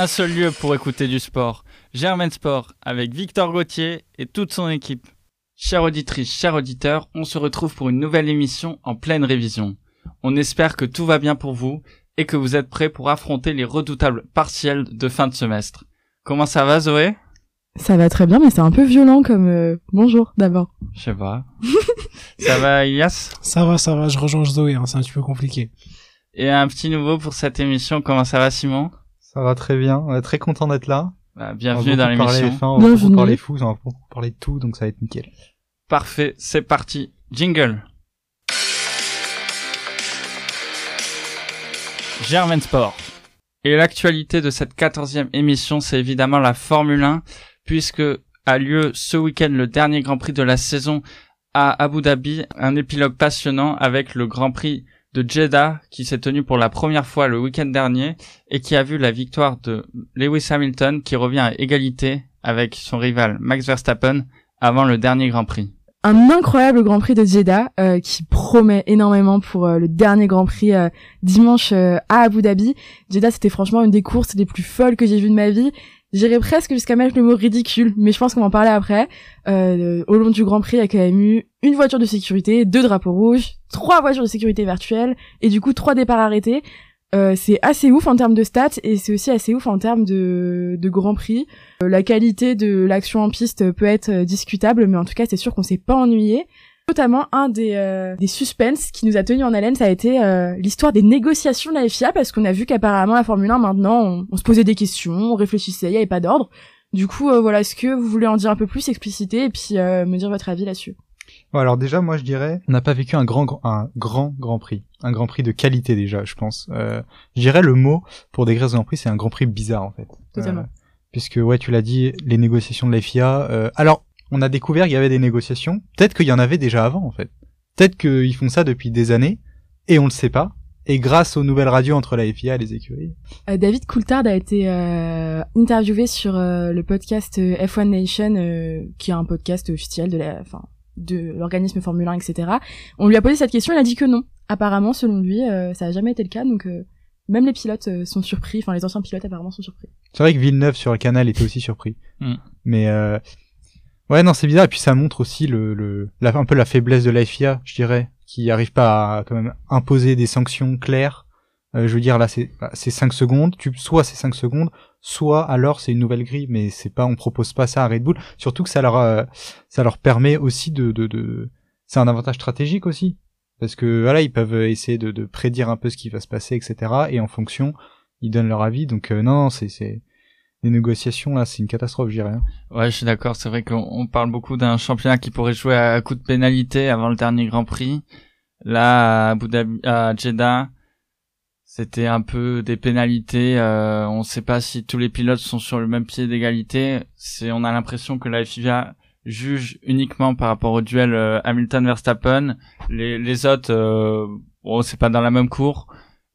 un seul lieu pour écouter du sport. Germain Sport avec Victor Gauthier et toute son équipe. Chère auditrice, chers auditeurs, on se retrouve pour une nouvelle émission en pleine révision. On espère que tout va bien pour vous et que vous êtes prêts pour affronter les redoutables partiels de fin de semestre. Comment ça va Zoé? Ça va très bien, mais c'est un peu violent comme euh, bonjour d'abord. Je sais pas. ça va Ilias? Ça va, ça va, je rejoins Zoé, hein, c'est un petit peu compliqué. Et un petit nouveau pour cette émission, comment ça va Simon? Ça va très bien, on est très content d'être là. Bah, bienvenue dans l'émission. On va beaucoup parler fou, on va beaucoup parler de tout, donc ça va être nickel. Parfait, c'est parti. Jingle. Germain Sport. Et l'actualité de cette quatorzième émission, c'est évidemment la Formule 1, puisque a lieu ce week-end le dernier Grand Prix de la saison à Abu Dhabi, un épilogue passionnant avec le Grand Prix de Jeddah qui s'est tenu pour la première fois le week-end dernier et qui a vu la victoire de Lewis Hamilton qui revient à égalité avec son rival Max Verstappen avant le dernier Grand Prix. Un incroyable Grand Prix de Jeddah euh, qui promet énormément pour euh, le dernier Grand Prix euh, dimanche à Abu Dhabi. Jeddah c'était franchement une des courses les plus folles que j'ai vues de ma vie J'irais presque jusqu'à mettre le mot ridicule, mais je pense qu'on va en parler après. Euh, au long du Grand Prix, il y a quand même eu une voiture de sécurité, deux drapeaux rouges, trois voitures de sécurité virtuelles, et du coup trois départs arrêtés. Euh, c'est assez ouf en termes de stats et c'est aussi assez ouf en termes de, de Grand Prix. Euh, la qualité de l'action en piste peut être discutable, mais en tout cas c'est sûr qu'on s'est pas ennuyé. Notamment un des, euh, des suspens qui nous a tenu en haleine, ça a été euh, l'histoire des négociations de la FIA, parce qu'on a vu qu'apparemment la Formule 1 maintenant, on, se posait des questions, on réfléchissait, il n'y avait pas d'ordre. Du coup, euh, voilà, est-ce que vous voulez en dire un peu plus, expliciter, et puis me dire votre avis là-dessus? Alors déjà, moi je dirais, on n'a pas vécu un grand, un grand Grand Prix, un Grand Prix de qualité déjà, je pense. je dirais le mot pour décrire ce Grand Prix, c'est un Grand Prix bizarre en fait. Totalement. puisque ouais, tu l'as dit, les négociations de la FIA. alors on a découvert qu'il y avait des négociations. Peut-être qu'il y en avait déjà avant, en fait. Peut-être qu'ils font ça depuis des années, et on le sait pas. Et grâce aux nouvelles radios entre la FIA et les écuries. Euh, David Coulthard a été euh, interviewé sur euh, le podcast F1 Nation, qui est un podcast officiel de la, enfin, de l'organisme Formule 1, etc. On lui a posé cette question, il a dit que non. Apparemment, selon lui, ça a jamais été le cas, donc même les pilotes sont surpris. Enfin, les anciens pilotes apparemment sont surpris. C'est vrai que Villeneuve sur le canal était aussi surpris. Mm. Mais Ouais, non, c'est bizarre. Et puis ça montre aussi le, le la, un peu la faiblesse de la FIA, je dirais, qui arrive pas à quand même imposer des sanctions claires. Euh, je veux dire, là, c'est bah, c'est 5 secondes. Tu, soit c'est 5 secondes, soit alors c'est une nouvelle grille, mais c'est pas, on propose pas ça à Red Bull. Surtout que ça leur, euh, ça leur permet aussi de, de, de... c'est un avantage stratégique aussi, parce que voilà, ils peuvent essayer de, de prédire un peu ce qui va se passer, etc. Et en fonction, ils donnent leur avis. Donc euh, non, c'est, c'est, les négociations là, c'est une catastrophe, je dirais. Hein. Ouais, je suis d'accord. C'est vrai qu'on parle beaucoup d'un championnat qui pourrait jouer à coup de pénalité avant le dernier Grand Prix. Là, à Abu Dhabi, à Jeddah, c'était un peu des pénalités. Euh, on ne sait pas si tous les pilotes sont sur le même pied d'égalité. C'est, on a l'impression que la FIA juge uniquement par rapport au duel euh, Hamilton-Verstappen. Les, les autres, euh, bon, c'est pas dans la même cour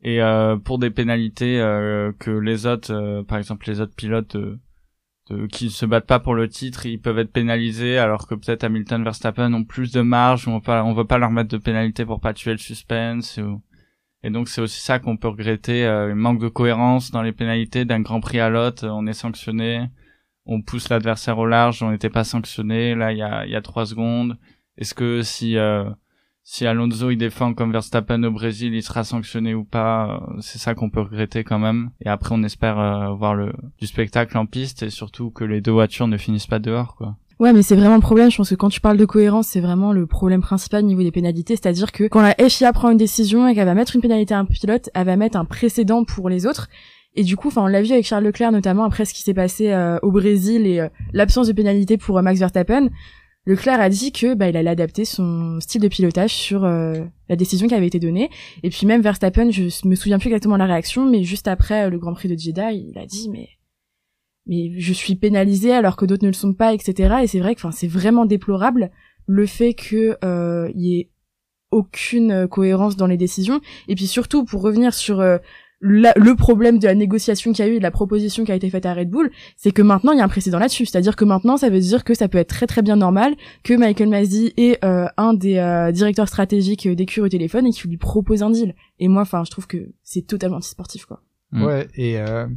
et euh, pour des pénalités euh, que les autres, euh, par exemple les autres pilotes de, qui se battent pas pour le titre, ils peuvent être pénalisés alors que peut-être Hamilton, Verstappen ont plus de marge, on pas, on veut pas leur mettre de pénalité pour pas tuer le suspense. Et donc c'est aussi ça qu'on peut regretter, un manque de cohérence dans les pénalités d'un Grand Prix à l'autre. On est sanctionné, on pousse l'adversaire au large, on n'était pas sanctionné. Là il y a, il y a trois secondes. Est-ce que si si Alonso il défend comme Verstappen au Brésil, il sera sanctionné ou pas, euh, c'est ça qu'on peut regretter quand même. Et après on espère euh, voir le du spectacle en piste et surtout que les deux voitures ne finissent pas dehors quoi. Ouais, mais c'est vraiment le problème. Je pense que quand tu parles de cohérence, c'est vraiment le problème principal au niveau des pénalités. C'est-à-dire que quand la FIA prend une décision et qu'elle va mettre une pénalité à un pilote, elle va mettre un précédent pour les autres. Et du coup, enfin, on l'a vu avec Charles Leclerc notamment après ce qui s'est passé euh, au Brésil et l'absence de pénalité pour Max Verstappen. Leclerc a dit que bah, il allait adapter son style de pilotage sur euh, la décision qui avait été donnée. Et puis même Verstappen, je me souviens plus exactement la réaction, mais juste après euh, le Grand Prix de Jeddah, il a dit mais mais je suis pénalisé alors que d'autres ne le sont pas, etc. Et c'est vrai que c'est vraiment déplorable le fait que euh, il y ait aucune cohérence dans les décisions. Et puis surtout pour revenir sur le problème de la négociation qu'il y a eu et de la proposition qui a été faite à Red Bull, c'est que maintenant il y a un précédent là-dessus. C'est-à-dire que maintenant ça veut dire que ça peut être très très bien normal que Michael Masi est euh, un des euh, directeurs stratégiques d'Ecure au téléphone et qu'il lui propose un deal. Et moi, enfin, je trouve que c'est totalement anti-sportif, quoi. Mm. Ouais, et euh,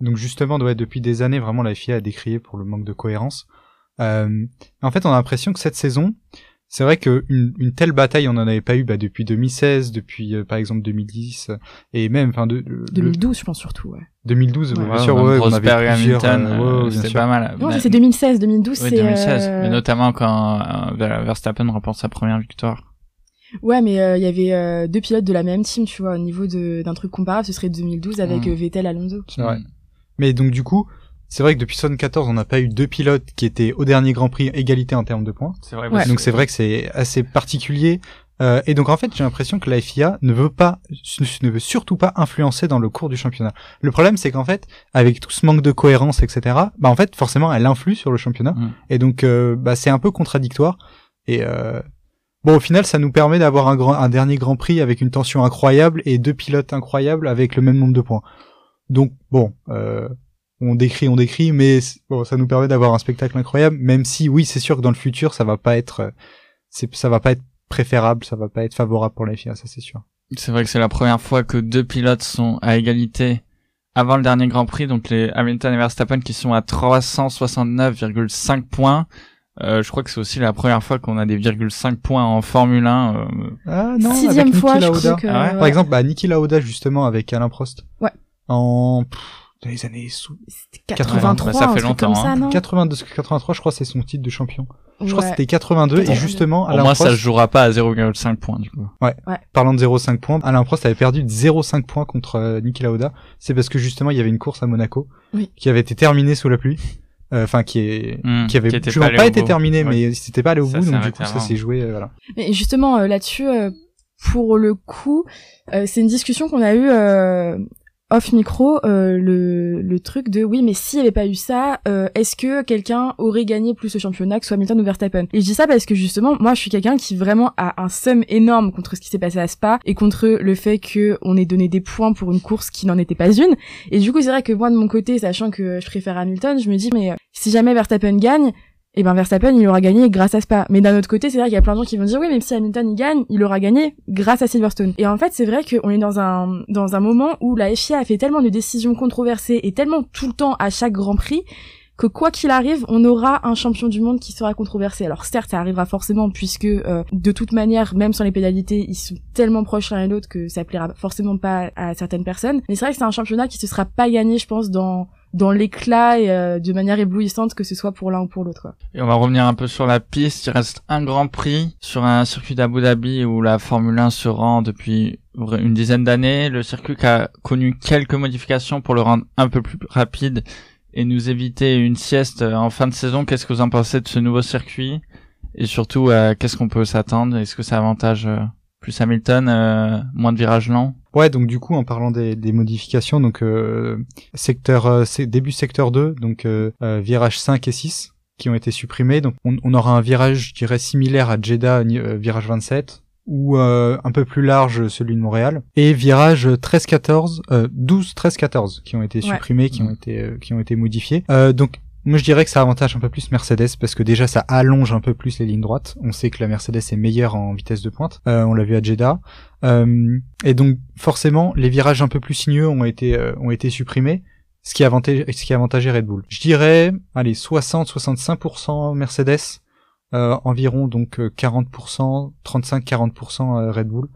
Donc justement, ouais, depuis des années, vraiment la FIA a décrié pour le manque de cohérence. Euh, en fait, on a l'impression que cette saison, c'est vrai que une, telle bataille, on n'en avait pas eu bah, depuis 2016, depuis euh, par exemple 2010, et même enfin de, 2012, je pense surtout. Ouais. 2012, ouais, bien sûr, ouais, on avait plusieurs. Euh, ouais, c'est pas mal. Non, c'est 2016, 2012, c'est. 2016, mais notamment quand euh, Verstappen remporte sa première victoire. Ouais, mais il y avait deux pilotes de la même team, tu vois, au niveau d'un truc comparable, ce serait 2012 avec mm. Vettel Alonso. Ouais. Mais donc du coup, c'est vrai que depuis 74, on n'a pas eu deux pilotes qui étaient au dernier Grand Prix égalité en termes de points. C'est vrai. Donc c'est vrai que c'est assez particulier. Euh, et donc en fait, j'ai l'impression que la FIA ne veut pas, ne veut surtout pas influencer dans le cours du championnat. Le problème, c'est qu'en fait, avec tout ce manque de cohérence, etc., bah en fait, forcément, elle influe sur le championnat. Mm. Et donc, euh, bah c'est un peu contradictoire. Et euh, bon, au final, ça nous permet d'avoir un, grand, un dernier Grand Prix avec une tension incroyable et deux pilotes incroyables avec le même nombre de points. Donc bon, euh, on décrit, on décrit, mais bon, ça nous permet d'avoir un spectacle incroyable, même si oui, c'est sûr que dans le futur, ça va pas être, euh, ça va pas être préférable, ça va pas être favorable pour la FIA, ça c'est sûr. C'est vrai que c'est la première fois que deux pilotes sont à égalité avant le dernier Grand Prix, donc les Hamilton et Verstappen qui sont à 369,5 points. Euh, je crois que c'est aussi la première fois qu'on a des 0,5 points en Formule 1. Euh... Ah non, sixième fois, je crois que... Ah Par exemple, bah, Niki Lauda justement avec Alain Prost. Ouais. En dans les années sous 83 ça fait longtemps ça, hein. non? 82 83 je crois c'est son titre de champion. Je crois que c'était 82 et justement Alain moi ça se jouera pas à 0,5 points du coup. Ouais. ouais. parlant de 0,5 points Alain Prost avait perdu 0,5 points contre euh, Niki Lauda. C'est parce que justement il y avait une course à Monaco oui. qui avait été terminée sous la pluie. Euh, enfin qui est mmh, qui avait qui pas, pas été terminée mais c'était pas allé au bout donc du coup ça s'est joué euh, voilà. Mais justement euh, là-dessus pour le coup, euh, c'est une discussion qu'on a eue euh, off micro euh, le, le truc de oui mais s'il n'y avait pas eu ça euh, est-ce que quelqu'un aurait gagné plus le championnat que soit Hamilton ou Verstappen? Et je dis ça parce que justement moi je suis quelqu'un qui vraiment a un seum énorme contre ce qui s'est passé à Spa et contre le fait que on ait donné des points pour une course qui n'en était pas une. Et du coup c'est vrai que moi de mon côté sachant que je préfère Hamilton je me dis mais si jamais Verstappen gagne et ben Verstappen il aura gagné grâce à Spa. Mais d'un autre côté, c'est vrai qu'il y a plein de gens qui vont dire oui, même si Hamilton il gagne, il aura gagné grâce à Silverstone. Et en fait, c'est vrai qu'on est dans un dans un moment où la FIA a fait tellement de décisions controversées et tellement tout le temps à chaque Grand Prix que quoi qu'il arrive, on aura un champion du monde qui sera controversé. Alors certes, ça arrivera forcément puisque euh, de toute manière, même sans les pénalités, ils sont tellement proches l'un et l'autre que ça plaira forcément pas à certaines personnes. Mais c'est vrai que c'est un championnat qui se sera pas gagné, je pense, dans dans l'éclat et euh, de manière éblouissante que ce soit pour l'un ou pour l'autre. Et on va revenir un peu sur la piste. Il reste un Grand Prix sur un circuit d'Abu Dhabi où la Formule 1 se rend depuis une dizaine d'années. Le circuit a connu quelques modifications pour le rendre un peu plus rapide et nous éviter une sieste en fin de saison. Qu'est-ce que vous en pensez de ce nouveau circuit? Et surtout, euh, qu'est-ce qu'on peut s'attendre? Est-ce que ça avantage euh, plus Hamilton, euh, moins de virages lents. Ouais, donc du coup, en parlant des, des modifications, donc euh, secteur euh, début secteur 2, donc euh, euh virage 5 et 6 qui ont été supprimés. Donc on, on aura un virage, je dirais, similaire à Jeddah, virage 27, ou un peu plus large celui de Montréal et virage 13 14 12 13 14 qui ont été supprimés qui ont été qui ont été modifiés donc moi, je dirais que ça avantage un peu plus Mercedes parce que déjà, ça allonge un peu plus les lignes droites. On sait que la Mercedes est meilleure en vitesse de pointe. Euh, on l'a vu à Jeddah. Euh, et donc, forcément, les virages un peu plus sinueux ont été euh, ont été supprimés, ce qui avantage ce qui avantageait Red Bull. Je dirais, allez, 60-65% Mercedes, environ donc 40%, 35-40% Red Bull.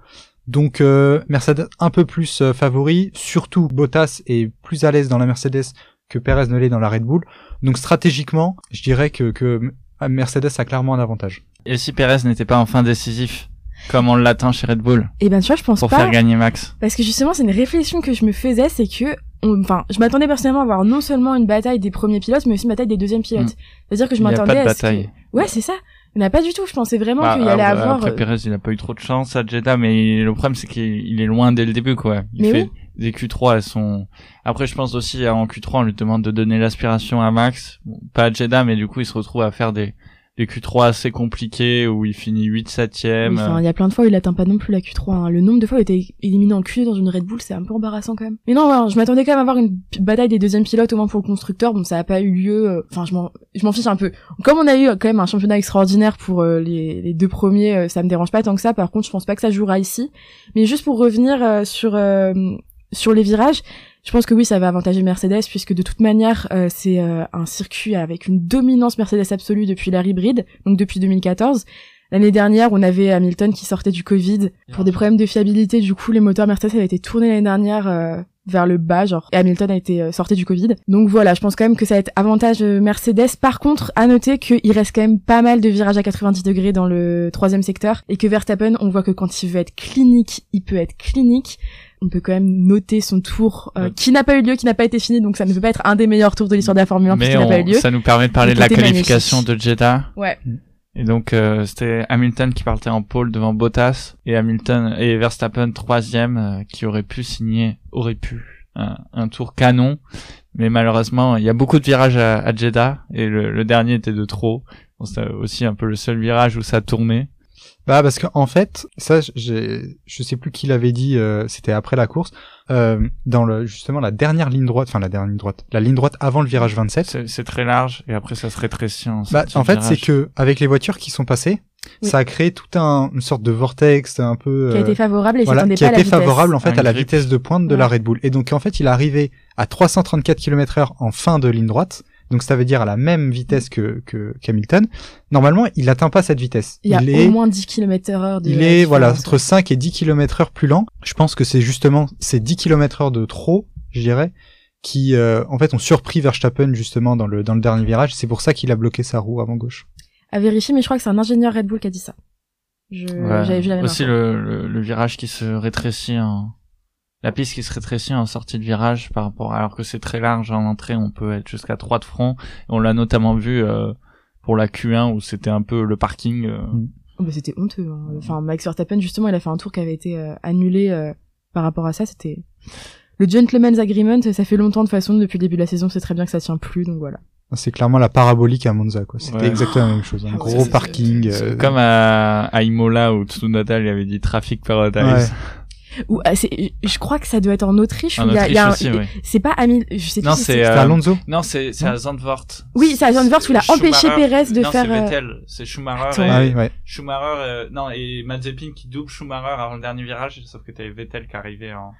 Donc Mercedes un peu plus favori, surtout Bottas est plus à l'aise dans la Mercedes que Perez ne l'est dans la Red Bull. Donc stratégiquement, je dirais que, que Mercedes a clairement un avantage. Et si Perez n'était pas enfin décisif comme on l'attend chez Red Bull Eh ben tu vois, je pense pour pas. Pour faire gagner Max. Parce que justement, c'est une réflexion que je me faisais, c'est que enfin, je m'attendais personnellement à avoir non seulement une bataille des premiers pilotes, mais aussi une bataille des deuxièmes pilotes. Hmm. C'est-à-dire que je m'attendais à bataille. Ouais, c'est ça. Il n'y en a pas du tout. Je pensais vraiment bah, qu'il allait avoir. Après, euh, Perez, il n'a pas eu trop de chance à Jeddah, mais le problème, c'est qu'il est loin dès le début, quoi. Il mais fait des Q3, elles sont. Après, je pense aussi en Q3, on lui demande de donner l'aspiration à Max, pas à Jeddah, mais du coup, il se retrouve à faire des des Q3 assez compliqués où il finit 8 7 e il y a plein de fois où il atteint pas non plus la Q3. Hein. Le nombre de fois où il était éliminé en Q2 dans une Red Bull, c'est un peu embarrassant quand même. Mais non, je m'attendais quand même à avoir une bataille des deuxièmes pilotes au moins pour le constructeur. Bon, ça a pas eu lieu. Euh, enfin, je m'en, je m'en fiche un peu. Comme on a eu quand même un championnat extraordinaire pour euh, les, les, deux premiers, euh, ça me dérange pas tant que ça. Par contre, je pense pas que ça jouera ici. Mais juste pour revenir sur sur les virages, Je pense que oui, ça va avantager Mercedes puisque de toute manière, euh, c'est euh, un circuit avec une dominance Mercedes absolue depuis l'ère hybride, donc depuis 2014. L'année dernière, on avait Hamilton qui sortait du Covid pour des problèmes de fiabilité. Du coup, les moteurs Mercedes avaient été tournés l'année dernière euh, vers le bas, genre, et Hamilton a été sorti du Covid. Donc voilà, je pense quand même que ça va être avantage Mercedes. Par contre, à noter qu'il reste quand même pas mal de virages à 90 degrés dans le troisième secteur et que Verstappen, on voit que quand il veut être clinique, il peut être clinique. On peut quand même noter son tour euh, Ouais. qui n'a pas eu lieu, qui n'a pas été fini, donc ça ne peut pas être un des meilleurs tours de l'histoire de la Formule 1 Mais puisqu'il n'a pas eu on- lieu. ça nous permet de parler Le de la qualification magnifique. de Jeddah. Ouais. Et donc euh, c'était Hamilton qui partait en pole devant Bottas et Hamilton et Verstappen troisième euh, qui aurait pu signer, aurait pu un, un tour canon. Mais malheureusement, il y a beaucoup de virages à, à Jeddah et le, le dernier était de trop. Bon, C'était aussi un peu le seul virage où ça tournait. Bah parce qu'en fait, ça, j'ai, je sais plus qui l'avait dit, euh, c'était après la course, euh, dans le justement la dernière ligne droite, enfin la dernière ligne droite, la ligne droite avant le virage 27. C'est c'est très large et après ça se rétrécit en Bah, en fait, virage. c'est que avec les voitures qui sont passées, Oui. ça a créé tout un une sorte de vortex, un peu Qui a euh, été favorable et voilà, qui pas a à la été vitesse. favorable en fait Un à la grip. vitesse de pointe de la. Red Bull. Et donc en fait, il est arrivé à 334 km/h en fin de ligne droite. Donc ça veut dire à la même vitesse que que qu'Hamilton. Normalement, il atteint pas cette vitesse. Il y a est au moins 10 km heure de il est voilà entre 5 et 10 km heure plus lent. Je pense que c'est justement ces 10 km heure de trop, je dirais, qui euh, en fait ont surpris Verstappen justement dans le dans le dernier virage. C'est pour ça qu'il a bloqué sa roue avant gauche. à vérifier, mais je crois que c'est un ingénieur Red Bull qui a dit ça. Je, Ouais. j'avais vu la même Aussi le, le virage qui se rétrécit en la piste qui se rétrécit en sortie de virage par rapport alors que c'est très large en entrée on peut être jusqu'à 3 de front on l'a notamment vu euh, pour la Q1 où c'était un peu le parking euh, Oh, bah, c'était honteux. hein. Enfin, Max Verstappen, justement, il a fait un tour qui avait été euh, annulé euh, par rapport à ça. C'était le gentleman's agreement. Ça fait longtemps de façon depuis le début de la saison. C'est très bien que ça tient plus, donc voilà. C'est clairement la parabolique à Monza quoi. C'était Ouais. exactement la même chose. Un Ah ouais, gros parking. euh, comme à, à Imola où Tsunoda il avait dit Traffic Paradise Ouais. Ou ah, c'est, je crois que ça doit être en Autriche. en où il y a, il y a un- oui. C'est pas Hamil... Je sais plus non c'est C'était euh, Alonso. non c'est c'est à Zandvoort Oui, c'est à Zandvoort où il a empêché Schumacher- Pérez de non, faire, c'est euh, Vettel c'est Schumacher et, Ah oui ouais. Schumacher euh, non et Mazepin qui double Schumacher avant le dernier virage sauf que t'avais Vettel qui arrivait en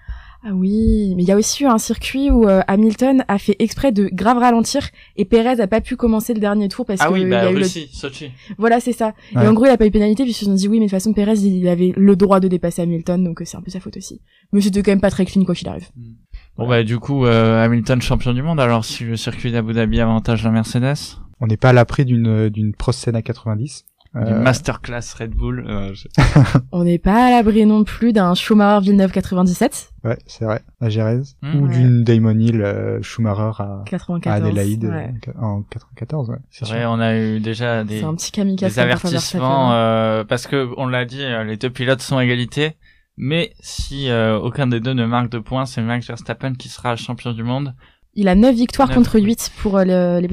Ah oui, mais il y a aussi eu un circuit où euh, Hamilton a fait exprès de grave ralentir et Pérez a pas pu commencer le dernier tour parce ah que oui il y bah a eu le Russie Sochi Voilà, c'est ça. Ouais. Et en gros, il a pas eu pénalité puisqu'ils ont dit oui, mais de toute façon, Perez, il avait le droit de dépasser Hamilton, donc euh, c'est un peu sa faute aussi. Mais c'était quand même pas très clean quoi qu'il arrive. Bon bah du coup euh, Hamilton champion du monde alors si le circuit d'Abu Dhabi avantage la Mercedes? On n'est pas à l'abri d'une d'une Prost Senna 90. Une Euh, masterclass Red Bull euh, je- On n'est pas à l'abri non plus d'un Schumacher Villeneuve 97, ouais, c'est vrai. À Jerez. Hmm. Ou Ouais. d'une Damon Hill euh, Schumacher à, à 94. Adélaïde ouais. en 94. Ouais. c'est sûr. vrai on a eu déjà des C'est un petit des avertissements Verstappen. euh, parce que on l'a dit les deux pilotes sont à égalité mais si euh, aucun des deux ne marque de points c'est Max Verstappen qui sera champion du monde Il a 9 victoires contre oui. 8 pour euh, le, les.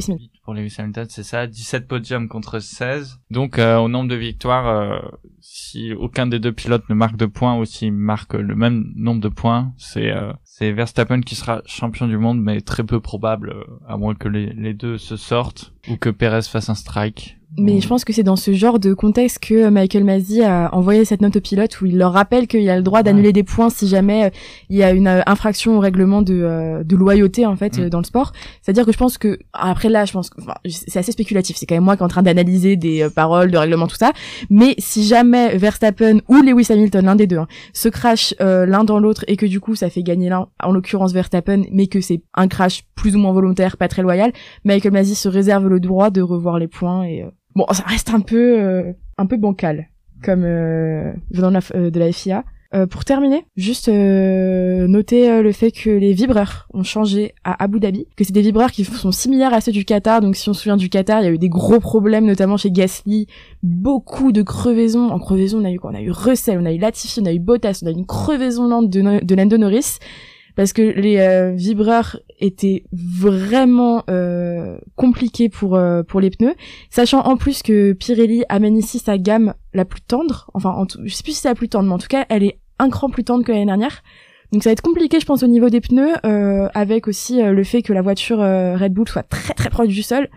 Pour Lewis Hamilton c'est ça 17 podiums contre 16 donc euh, au nombre de victoires euh, si aucun des deux pilotes ne marque de points ou s'il marque le même nombre de points c'est euh, c'est Verstappen qui sera champion du monde mais très peu probable à moins que les, les deux se sortent ou que Perez fasse un strike Mais je pense que c'est dans ce genre de contexte que Michael Masi a envoyé cette note aux pilotes où il leur rappelle qu'il a le droit d'annuler des points si jamais il y a une infraction au règlement de, de loyauté en fait Mm. dans le sport. C'est-à-dire que je pense que après là, je pense que c'est assez spéculatif. C'est quand même moi qui est en train d'analyser des euh, paroles, de règlements, tout ça. Mais si jamais Verstappen ou Lewis Hamilton, l'un des deux, hein, se crash euh, l'un dans l'autre et que du coup ça fait gagner l'un, en l'occurrence Verstappen, mais que c'est un crash plus ou moins volontaire, pas très loyal, Michael Masi se réserve le droit de revoir les points et euh, bon ça reste un peu un peu bancal comme venant de la FIA. Euh, pour terminer, juste euh, noter euh, le fait que les vibreurs ont changé à Abu Dhabi, que c'est des vibreurs qui sont similaires à ceux du Qatar. Donc si on se souvient du Qatar, il y a eu des gros problèmes, notamment chez Gasly, beaucoup de crevaisons. En crevaison, on a eu quoi? On a eu Russell, on a eu Latifi, on a eu Bottas, on a eu une crevaison lente de, de Lando parce que les euh, vibreurs étaient vraiment euh, compliqués pour euh, pour les pneus, sachant en plus que Pirelli amène ici sa gamme la plus tendre, enfin en je sais plus si c'est la plus tendre, mais en tout cas elle est un cran plus tendre que l'année dernière. Donc ça va être compliqué, je pense, au niveau des pneus, euh, avec aussi euh, le fait que la voiture euh, Red Bull soit très très proche du sol.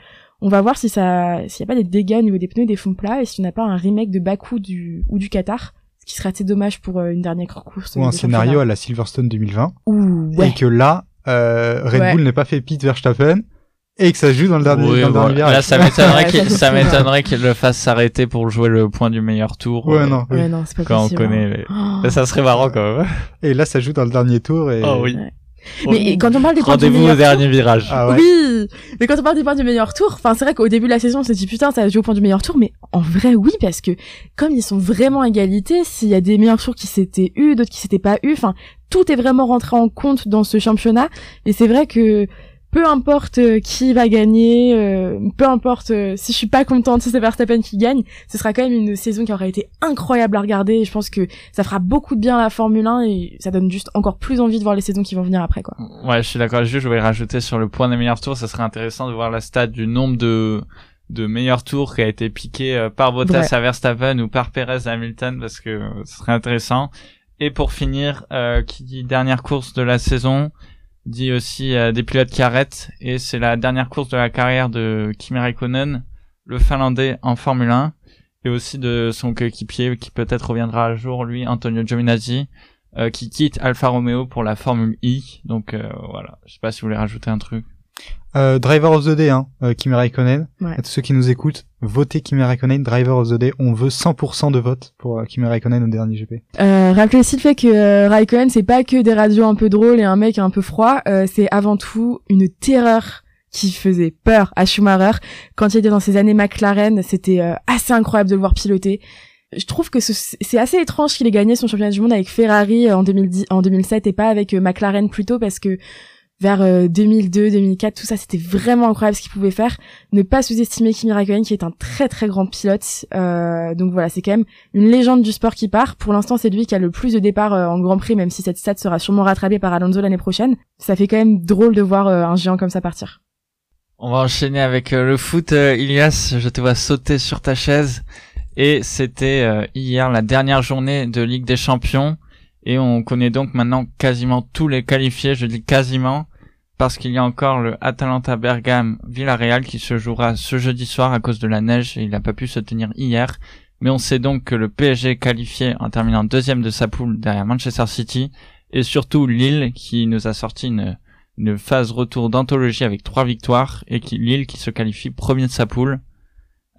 On va voir si ça, s'il n'y a pas des dégâts au niveau des pneus des fonds plats, et si on n'a pas un remake de Bakou du ou du Qatar, ce qui serait assez dommage pour euh, une dernière course. Ou un scénario à la Silverstone 2020. Ouh, ouais. Et que là, euh, Red Ouais. Bull n'ait pas fait pit Verstappen et que ça se joue dans le dernier, Oui, dans le bon, dernier virage. là, ça m'étonnerait Ouais, qu'il, ça, ça c'est m'étonnerait qu'il le fasse s'arrêter pour jouer le point du meilleur tour. Ouais, euh, non. oui. Ouais, non, c'est pas Quand on connaît hein. les- Oh. Là, ça serait marrant quand même. Et là, ça joue dans le dernier tour et. Oh oui. Ouais. Mais quand on parle des points du Rendez-vous meilleur au dernier virage. Ah ouais. Oui, mais quand on parle des points du meilleur tour, enfin c'est vrai qu'au début de la saison on s'est dit putain ça va jouer au point du meilleur tour, mais en vrai oui parce que comme ils sont vraiment à égalité, s'il y a des meilleurs tours qui s'étaient eu, d'autres qui s'étaient pas eu, enfin tout est vraiment rentré en compte dans ce championnat et c'est vrai que peu importe euh, qui va gagner, euh, peu importe euh, si je suis pas contente si c'est Verstappen qui gagne, ce sera quand même une saison qui aura été incroyable à regarder et je pense que ça fera beaucoup de bien à la Formule 1 et ça donne juste encore plus envie de voir les saisons qui vont venir après quoi. Ouais, je suis d'accord. Juste, je voulais rajouter sur le point des meilleurs tours, ça serait intéressant de voir la stat du nombre de de meilleurs tours qui a été piqué euh, par Bottas Ouais. à Verstappen ou par Perez à Hamilton parce que ce serait intéressant. Et pour finir, euh, qui dit dernière course de la saison, dit aussi des pilotes qui arrêtent et c'est la dernière course de la carrière de Kimi Raikkonen, le Finlandais en Formule 1 et aussi de son coéquipier qui peut-être reviendra un jour lui, Antonio Giovinazzi, euh, qui quitte Alfa Romeo pour la Formule I. Donc euh, voilà, je sais pas si vous voulez rajouter un truc. Euh, Driver of the Day, hein, euh, Kimi Raikkonen. Ouais. À tous ceux qui nous écoutent, votez Kimi Raikkonen, Driver of the Day. On veut 100% de vote pour euh, Kimi Raikkonen au dernier GP. Euh, rappelez aussi le fait que euh, Raikkonen c'est pas que des radios un peu drôles et un mec un peu froid, euh, c'est avant tout une terreur qui faisait peur à Schumacher quand il était dans ses années McLaren. C'était assez incroyable de le voir piloter. Je trouve que ce- c'est assez étrange qu'il ait gagné son championnat du monde avec Ferrari en 2010, en 2007 et pas avec McLaren plus tôt parce que vers euh, 2002, 2004, tout ça, c'était vraiment incroyable ce qu'il pouvait faire. Ne pas sous-estimer Kimi Raikkonen, qui est un très très grand pilote. Euh, donc voilà, c'est quand même une légende du sport qui part. Pour l'instant, c'est lui qui a le plus de départs euh, en Grand Prix, même si cette stat sera sûrement rattrapée par Alonso l'année prochaine. Ça fait quand même drôle de voir euh, un géant comme ça partir. On va enchaîner avec euh, le foot. Euh, Ilias, je te vois sauter sur ta chaise. Et c'était euh, hier la dernière journée de Ligue des Champions. Et on connaît donc maintenant quasiment tous les qualifiés. Je dis quasiment parce qu'il y a encore le Atalanta Bergame Villarreal qui se jouera ce jeudi soir à cause de la neige et il n'a pas pu se tenir hier. Mais on sait donc que le PSG qualifié en terminant deuxième de sa poule derrière Manchester City et surtout Lille qui nous a sorti une, une phase retour d'anthologie avec trois victoires et qui, Lille qui se qualifie premier de sa poule.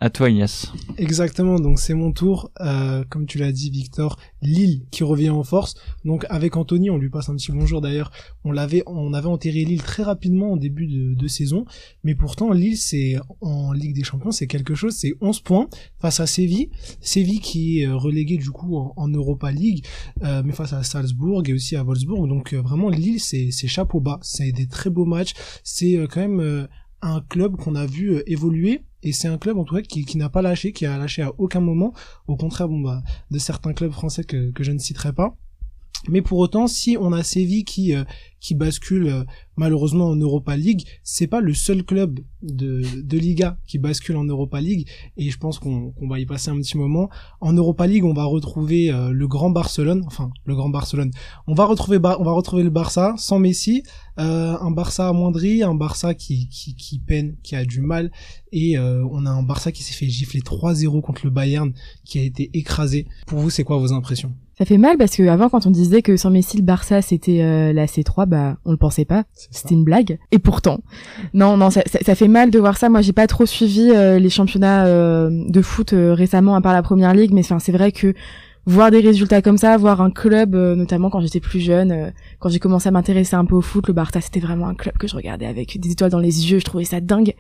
À toi, Yes. Exactement, donc c'est mon tour. Euh, comme tu l'as dit, Victor, Lille qui revient en force. Donc avec Anthony, on lui passe un petit bonjour d'ailleurs. On l'avait, on avait enterré Lille très rapidement en début de, saison, mais pourtant Lille, c'est en Ligue des Champions, c'est quelque chose. C'est 11 points face à Séville. Séville qui est euh, relégué du coup en, Europa League, euh, mais face à Salzbourg et aussi à Wolfsburg. Donc euh, vraiment Lille, c'est chapeau bas. C'est des très beaux matchs. C'est euh, quand même un club qu'on a vu évoluer et c'est un club en tout cas qui, n'a pas lâché, qui a lâché à aucun moment, au contraire bon bah de certains clubs français que je ne citerai pas. Mais pour autant, si on a Séville qui euh, qui bascule euh, malheureusement en Europa League, c'est pas le seul club de, de Liga qui bascule en Europa League et je pense qu'on va y passer un petit moment. En Europa League, on va retrouver euh, le grand Barcelone, enfin le grand Barcelone. On va retrouver on va retrouver le Barça sans Messi, un Barça amoindri, un Barça qui qui peine, qui a du mal et on a un Barça qui s'est fait gifler 3-0 contre le Bayern qui a été écrasé. Pour vous, c'est quoi vos impressions? Ça fait mal parce que avant, quand on disait que sans Messi, le Barça c'était euh, la C3, bah on le pensait pas. C'était une blague. Et pourtant, non, non, ça, ça, ça fait mal de voir ça. Moi, j'ai pas trop suivi euh, les championnats euh, de foot euh, récemment, à part la première ligue, mais enfin, c'est vrai que voir des résultats comme ça, voir un club, euh, notamment quand j'étais plus jeune, euh, quand j'ai commencé à m'intéresser un peu au foot, le Barça, c'était vraiment un club que je regardais avec des étoiles dans les yeux. Je trouvais ça dingue.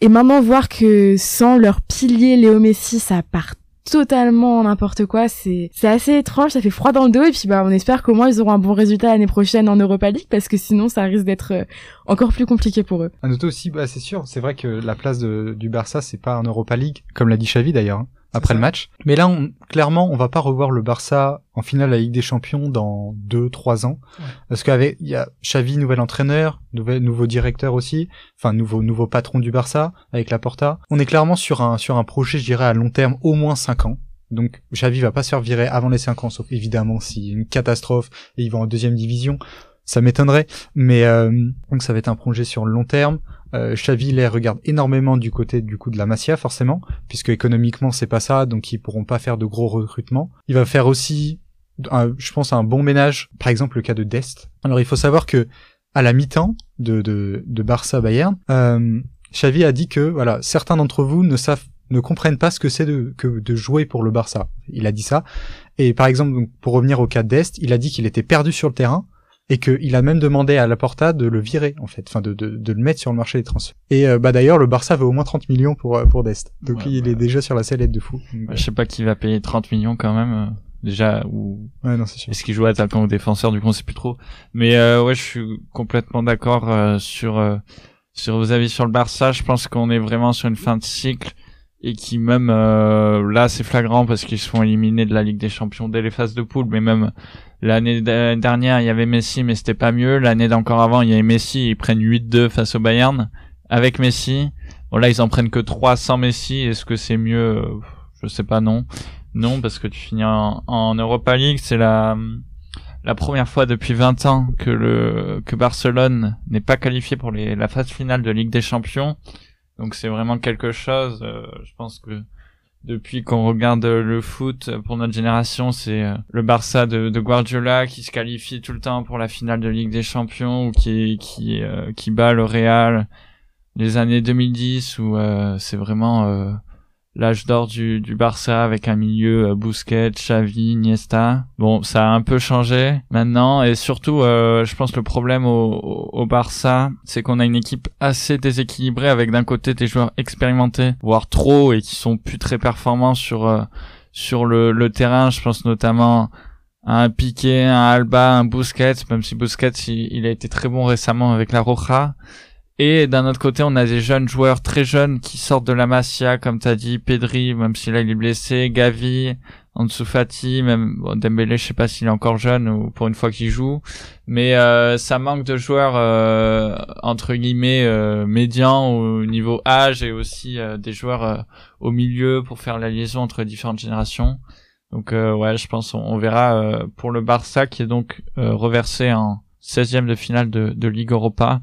Et maintenant, voir que sans leur pilier Léo Messi, ça part totalement n'importe quoi, c'est assez étrange, ça fait froid dans le dos et puis bah on espère qu'au moins ils auront un bon résultat l'année prochaine en Europa League parce que sinon ça risque d'être euh, encore plus compliqué pour eux. À noter aussi, bah, c'est sûr, c'est vrai que la place de, du Barça, c'est pas en Europa League, comme l'a dit Xavi d'ailleurs, hein, après le match. Mais là, on, clairement, on va pas revoir le Barça en finale de la Ligue des Champions dans deux, trois ans. Ouais. Parce qu'avec, il y a Xavi, nouvel entraîneur, nouvel, nouveau directeur aussi, enfin, nouveau, nouveau patron du Barça, avec la Porta. On est clairement sur un, sur un projet, je dirais, à long terme, au moins cinq ans. Donc, Xavi va pas se faire virer avant les cinq ans, sauf évidemment s'il y a une catastrophe et il va en deuxième division. Ça m'étonnerait, mais euh, donc ça va être un projet sur le long terme. Euh, Xavi les regarde énormément du côté du coup de la Masia forcément, puisque économiquement c'est pas ça, donc ils pourront pas faire de gros recrutements. Il va faire aussi, je pense, un bon ménage. Par exemple le cas de Dest. Alors il faut savoir que à la mi-temps de, de, de Barça Bayern, euh, Xavi a dit que voilà, certains d'entre vous ne savent ne comprennent pas ce que c'est de, que de jouer pour le Barça. Il a dit ça. Et par exemple, donc, pour revenir au cas d'Est, il a dit qu'il était perdu sur le terrain et qu'il a même demandé à Laporta de le virer en fait, enfin de, de, de, le mettre sur le marché des transferts. Et euh, bah d'ailleurs le Barça veut au moins 30 millions pour euh, pour Dest, donc Ouais, il ouais. est déjà sur la sellette de fou. Ouais, Je sais pas qui va payer 30 millions quand même. euh, Déjà, ou Ouais non c'est sûr. est-ce qu'il joue attaquant ou défenseur, du coup on sait plus trop. Mais euh, ouais, je suis complètement d'accord euh, sur euh, sur vos avis sur le Barça. Je pense qu'on est vraiment sur une fin de cycle et qui même euh, là c'est flagrant parce qu'ils se font éliminer de la Ligue des Champions dès les phases de poule. Mais même l'année da- dernière il y avait Messi, mais c'était pas mieux. L'année d'encore avant il y avait Messi, ils prennent 8-2 face au Bayern avec Messi. Bon là ils en prennent que 3 sans Messi. Est-ce que c'est mieux? Euh, Je sais pas non. Non parce que tu finis en, Europa League, c'est la la première fois depuis 20 ans que le que Barcelone n'est pas qualifié pour la phase finale de Ligue des Champions. Donc c'est vraiment quelque chose. euh, je pense que depuis qu'on regarde le foot euh, pour notre génération, c'est euh, le Barça de, Guardiola qui se qualifie tout le temps pour la finale de Ligue des Champions ou qui qui euh, qui bat le Real les années 2010 où euh, c'est vraiment euh, l'âge d'or du, du Barça avec un milieu euh, Busquets, Xavi, Iniesta. Bon, ça a un peu changé maintenant et surtout, euh, je pense le problème au, au, Barça, c'est qu'on a une équipe assez déséquilibrée avec d'un côté des joueurs expérimentés, voire trop et qui sont plus très performants sur euh, sur le, le terrain. Je pense notamment à un Piqué, un Alba, un Busquets, même si Busquets il, il a été très bon récemment avec la Roja. Et d'un autre côté, on a des jeunes joueurs très jeunes qui sortent de la Masia, comme t'as dit, Pedri, même si là il est blessé, Gavi, Ansu Fati, même bon, Dembélé, je sais pas s'il est encore jeune ou pour une fois qu'il joue, mais euh, ça manque de joueurs euh, entre guillemets euh, médians au niveau âge et aussi euh, des joueurs euh, au milieu pour faire la liaison entre différentes générations. Donc euh, ouais, je pense on, verra pour le Barça qui est donc reversé en 16e de finale de, de Ligue Europa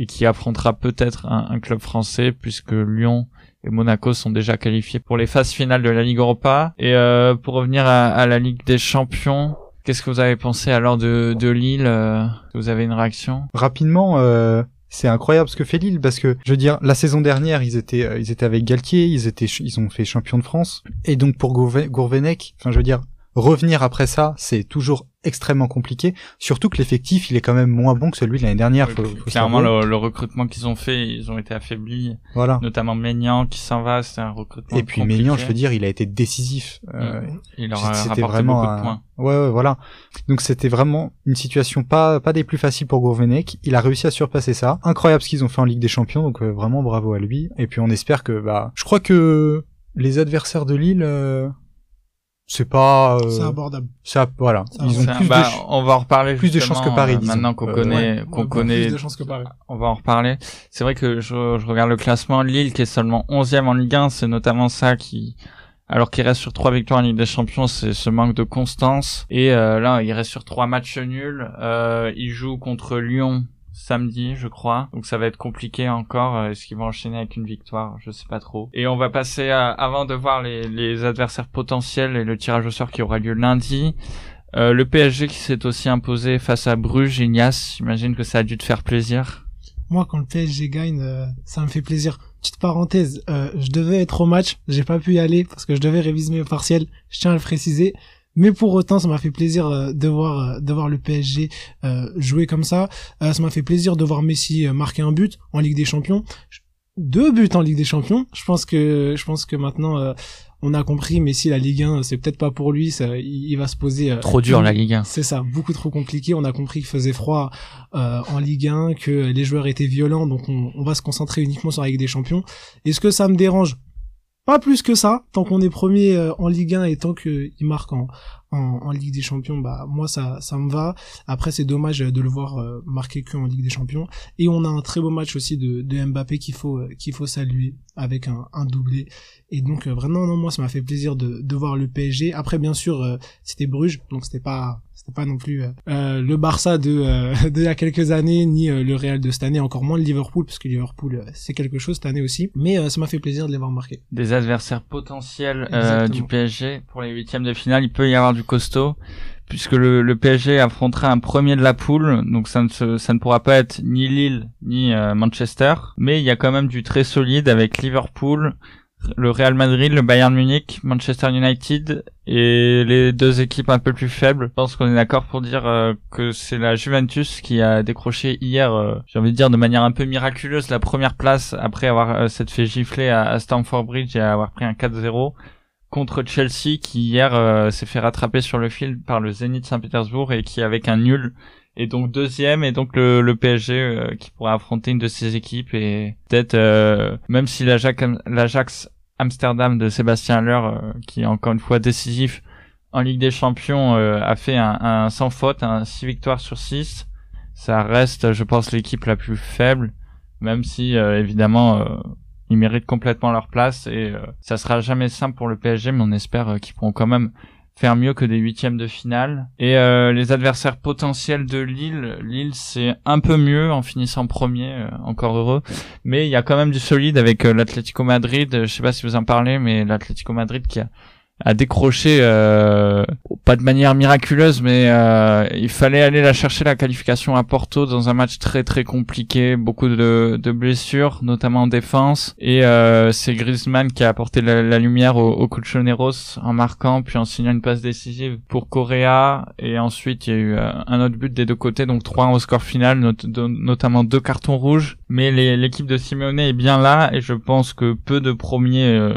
et qui affrontera peut-être un, un club français puisque Lyon et Monaco sont déjà qualifiés pour les phases finales de la Ligue Europa. Et euh, pour revenir à, à la Ligue des Champions, qu'est-ce que vous avez pensé alors de, de Lille euh, Vous avez une réaction? Rapidement, euh, c'est incroyable ce que fait Lille parce que je veux dire la saison dernière ils étaient euh, ils étaient avec Galtier, ils étaient ils ont fait champion de France et donc pour Gourve- Gourvenec, enfin je veux dire revenir après ça, c'est toujours extrêmement compliqué, surtout que l'effectif il est quand même moins bon que celui de l'année dernière. faut- faut se Clairement, le, le recrutement qu'ils ont fait, ils ont été affaiblis, Voilà. notamment Maignan qui s'en va, c'est un recrutement Et puis. Maignan, je veux dire, il a été décisif. Euh, il leur a c'était rapporté vraiment beaucoup de un- points. Ouais, ouais, voilà. Donc c'était vraiment une situation pas pas des plus faciles pour Gourvenec. Il a réussi à surpasser ça. Incroyable ce qu'ils ont fait en Ligue des Champions, donc euh, vraiment bravo à lui. Et puis on espère que bah, je crois que les adversaires de Lille, euh, c'est pas, euh, C'est abordable. ça, voilà, ils ont plus bah, de, on va en reparler plus de chances que Paris, euh, disons. Maintenant qu'on Euh, connaît, Ouais, qu'on connaît Plus de chances que Paris. on va en reparler. C'est vrai que je, je regarde le classement Lille qui est seulement 11e en Ligue 1, c'est notamment ça qui alors qu'il reste sur trois victoires en Ligue des Champions, c'est ce manque de constance et euh, là il reste sur trois matchs nuls. Euh, il joue contre Lyon samedi, je crois. Donc ça va être compliqué encore. Euh, Est-ce qu'ils vont enchaîner avec une victoire? Je sais pas trop. Et on va passer à, avant de voir les, les adversaires potentiels et le tirage au sort qui aura lieu lundi. Euh, le PSG qui s'est aussi imposé face à Bruges, Ignace, j'imagine que ça a dû te faire plaisir. Moi, quand le PSG gagne, euh, ça me fait plaisir. Petite parenthèse, euh, je devais être au match, j'ai pas pu y aller parce que je devais réviser mes partiels. Je tiens à le préciser. Mais pour autant, ça m'a fait plaisir euh, de voir euh, de voir le PSG euh, jouer comme ça. Ça m'a fait plaisir de voir Messi marquer un but en Ligue des Champions. Deux buts en Ligue des Champions. Je pense que je pense que maintenant on a compris. Messi la Ligue 1, c'est peut-être pas pour lui. Ça, il, va se poser. euh, Trop dur la Ligue 1. c'est ça, beaucoup trop compliqué. On a compris qu'il faisait froid euh, en Ligue 1, que les joueurs étaient violents, donc on, on va se concentrer uniquement sur la Ligue des Champions. Est-ce que ça me dérange? Pas plus que ça. Tant qu'on est premier euh, en Ligue 1 et tant qu'il marque en, en, en Ligue des Champions, bah moi ça ça me va. Après c'est dommage de le voir euh, marquer que en Ligue des Champions. Et on a un très beau match aussi de, de Mbappé qu'il faut euh, qu'il faut saluer avec un, un doublé. Et donc euh, vraiment non moi ça m'a fait plaisir de, de voir le PSG. Après bien sûr euh, c'était Bruges donc c'était pas pas non plus euh, euh, le Barça de euh, de il y a quelques années ni euh, le Real de cette année encore moins le Liverpool parce que Liverpool euh, c'est quelque chose cette année aussi. Mais euh, ça m'a fait plaisir de les voir marquer. Des adversaires potentiels euh, du PSG pour les huitièmes de finale, il peut y avoir du costaud puisque le, le, PSG affrontera un premier de la poule, donc ça ne, ça ne pourra pas être ni Lille ni euh, Manchester, mais il y a quand même du très solide avec Liverpool, le Real Madrid, le Bayern Munich, Manchester United et les deux équipes un peu plus faibles. Je pense qu'on est d'accord pour dire euh, que c'est la Juventus qui a décroché hier, euh, j'ai envie de dire de manière un peu miraculeuse, la première place après avoir s'être fait gifler à, à Stamford Bridge et avoir pris un 4-0 contre Chelsea qui hier euh, s'est fait rattraper sur le fil par le Zénith Saint-Pétersbourg et qui avec un nul est donc deuxième et donc le, le PSG euh, qui pourra affronter une de ces équipes et peut-être euh, même si l'Ajax Amsterdam de Sébastien Haller qui est encore une fois décisif en Ligue des Champions a fait un, un, sans faute un 6 victoires sur 6 ça reste je pense l'équipe la plus faible même si évidemment ils méritent complètement leur place et euh, ça sera jamais simple pour le PSG, mais on espère euh, qu'ils pourront quand même faire mieux que des huitièmes de finale. Et euh, les adversaires potentiels de Lille, Lille c'est un peu mieux en finissant premier, encore heureux, mais il y a quand même du solide avec l'Atlético Madrid. Je sais pas si vous en parlez, mais l'Atlético Madrid qui a a décroché euh, pas de manière miraculeuse mais euh, il fallait aller la chercher la qualification à Porto dans un match très très compliqué. Beaucoup de, de blessures notamment en défense. Et euh, c'est Griezmann qui a apporté la, lumière au, au Colchoneros en marquant puis en signant une passe décisive pour Correa. Et ensuite il y a eu euh, un autre but des deux côtés donc trois au score final notamment deux cartons rouges. Mais l'équipe de Simeone est bien là et je pense que peu de premiers euh,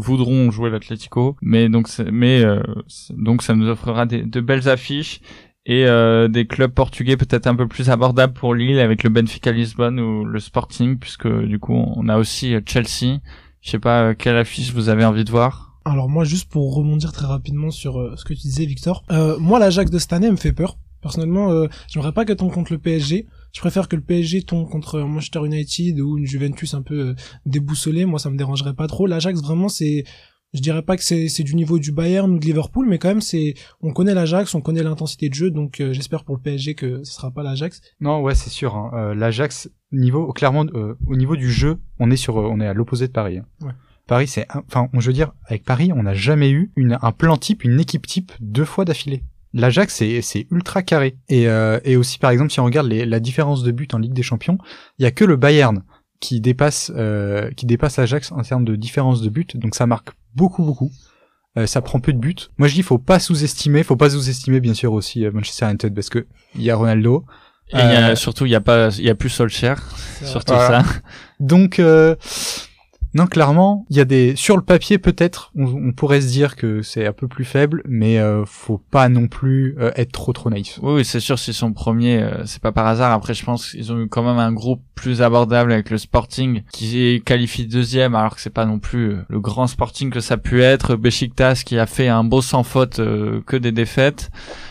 voudront jouer l'Atlético mais donc mais euh, donc ça nous offrira des, de belles affiches et euh, des clubs portugais peut-être un peu plus abordables pour Lille avec le Benfica Lisbonne ou le Sporting puisque du coup on a aussi euh, Chelsea. Je sais pas quelle affiche vous avez envie de voir? Alors moi juste pour rebondir très rapidement sur ce que tu disais Victor, moi l'Ajax de cette année me fait peur. Personnellement, j'aimerais pas qu'elle tombe contre le PSG. Je préfère que le PSG tombe contre Manchester United ou une Juventus un peu déboussolée. Moi, ça me dérangerait pas trop. L'Ajax, vraiment, c'est je dirais pas que c'est du niveau du Bayern ou de Liverpool mais quand même c'est on connaît l'Ajax on connaît l'intensité de jeu donc euh, j'espère pour le PSG que ce sera pas l'Ajax non ouais c'est sûr hein. euh, l'Ajax niveau clairement euh, au niveau du jeu on est sur on est à l'opposé de Paris hein. ouais. Paris c'est enfin je veux dire avec Paris on n'a jamais eu une un plan type une équipe type deux fois d'affilée L'Ajax c'est c'est ultra carré. Et et aussi par exemple si on regarde les, la différence de but en Ligue des Champions il y a que le Bayern qui dépasse euh, qui dépasse Ajax en termes de différence de but donc ça marque beaucoup beaucoup. Euh, ça prend peu de buts. Moi je dis faut pas sous-estimer faut pas sous-estimer bien sûr aussi euh, Manchester United parce que il y a Ronaldo. Et y a, surtout il y a pas il y a plus Solskjaer surtout ça. Donc non, clairement, il y a des sur le papier peut-être, on, pourrait se dire que c'est un peu plus faible, mais euh, faut pas non plus euh, être trop trop naïf. Oui, c'est sûr, s'ils sont premiers, euh, c'est pas par hasard. Après, je pense qu'ils ont eu quand même un groupe plus abordable avec le Sporting qui est qualifié deuxième, alors que c'est pas non plus le grand Sporting que ça a pu être. Besiktas qui a fait un beau sans faute que des défaites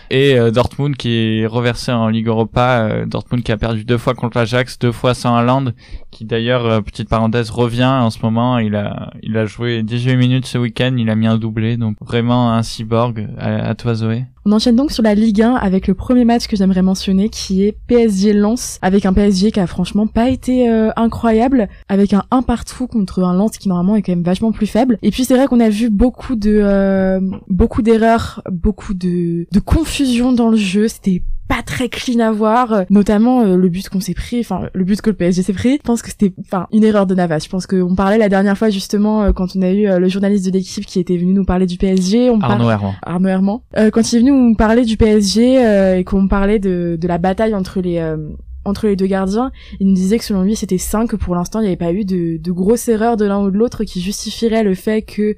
et Dortmund qui est reversé en Ligue Europa. Dortmund qui a perdu deux fois contre l'Ajax, deux fois sans Haaland, qui d'ailleurs, petite parenthèse, revient en ce moment il a, il a joué 18 minutes ce week-end, il a mis un doublé, donc vraiment un cyborg. À, toi Zoé. On enchaîne donc sur la Ligue 1 avec le premier match que j'aimerais mentionner qui est PSG Lens avec un PSG qui a franchement pas été euh, incroyable avec un 1 partout contre un Lens qui normalement est quand même vachement plus faible. Et puis c'est vrai qu'on a vu beaucoup de euh, beaucoup d'erreurs, beaucoup de de confusion dans le jeu, c'était pas très clean à voir, euh, notamment euh, le but qu'on s'est pris, enfin le but que le PSG s'est pris. Je pense que c'était enfin une erreur de Navas. Je pense qu'on parlait la dernière fois justement euh, quand on a eu le journaliste de l'équipe qui était venu nous parler du PSG. On Arnaud Herman. Arnaud Herman. quand il est venu nous parler du PSG et qu'on parlait de, de la bataille entre les entre les deux gardiens, il nous disait que selon lui c'était 5 pour l'instant il n'y avait pas eu de, de grosses erreurs de l'un ou de l'autre qui justifieraient le fait que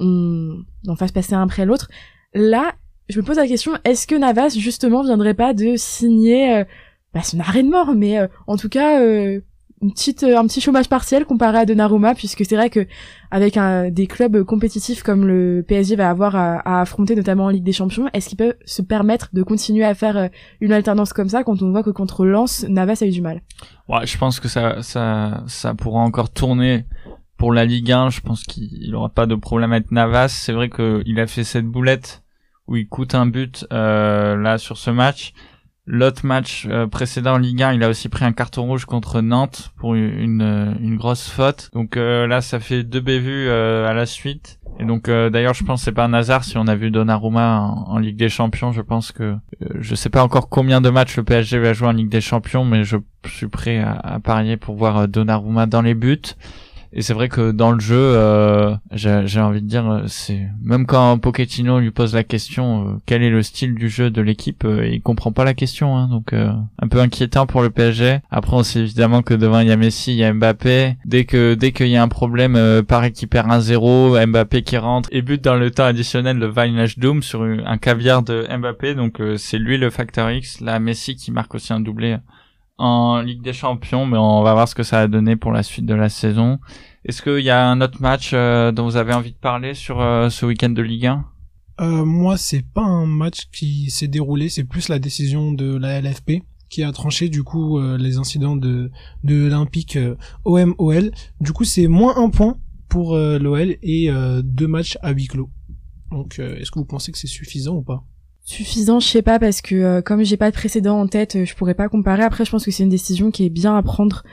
on en fasse passer un après l'autre. Là, je me pose la question, est-ce que Navas justement viendrait pas de signer euh, bah, son arrêt de mort, mais euh, en tout cas euh, une petite, un petit chômage partiel comparé à Donnarumma, puisque c'est vrai que avec un, des clubs compétitifs comme le PSG va avoir à, affronter, notamment en Ligue des Champions, est-ce qu'il peut se permettre de continuer à faire une alternance comme ça quand on voit que contre Lens, Navas a eu du mal? Ouais, je pense que ça, ça, ça pourra encore tourner pour la Ligue 1. Je pense qu'il aura pas de problème avec Navas. C'est vrai qu'il a fait cette boulette où il coûte un but euh, là sur ce match. l'autre match euh, précédent en Ligue 1, il a aussi pris un carton rouge contre Nantes pour une, une, grosse faute. Donc là, ça fait deux bévues à la suite. Et donc d'ailleurs, je pense que c'est pas un hasard si on a vu Donnarumma en, en Ligue des Champions. Je pense que je sais pas encore combien de matchs le PSG va jouer en Ligue des Champions, mais je suis prêt à, à parier pour voir Donnarumma dans les buts. Et c'est vrai que dans le jeu, euh, j'ai envie de dire, euh, c'est même quand Pochettino lui pose la question, euh, quel est le style du jeu de l'équipe, il comprend pas la question, hein, donc un peu inquiétant pour le PSG. Après, on sait évidemment que devant il y a Messi, il y a Mbappé. Dès que dès qu'il y a un problème, Paris qui perd 1-0, Mbappé qui rentre et but dans le temps additionnel le Vinage Doom sur un caviar de Mbappé, donc c'est lui le facteur X. Là, Messi qui marque aussi un doublé en Ligue des Champions, mais on va voir ce que ça va donner pour la suite de la saison. Est-ce qu'il y a un autre match euh, dont vous avez envie de parler sur euh, ce week-end de Ligue 1 euh, Moi, c'est pas un match qui s'est déroulé, c'est plus la décision de la LFP qui a tranché du coup euh, les incidents de de l'Olympique OM-OL. Du coup, c'est moins un point pour l'OL et deux matchs à huis clos. Donc, est-ce que vous pensez que c'est suffisant ou pas? Suffisant, je sais pas parce que euh, comme j'ai pas de précédent en tête, euh, je pourrais pas comparer. Après, je pense que c'est une décision qui est bien à prendre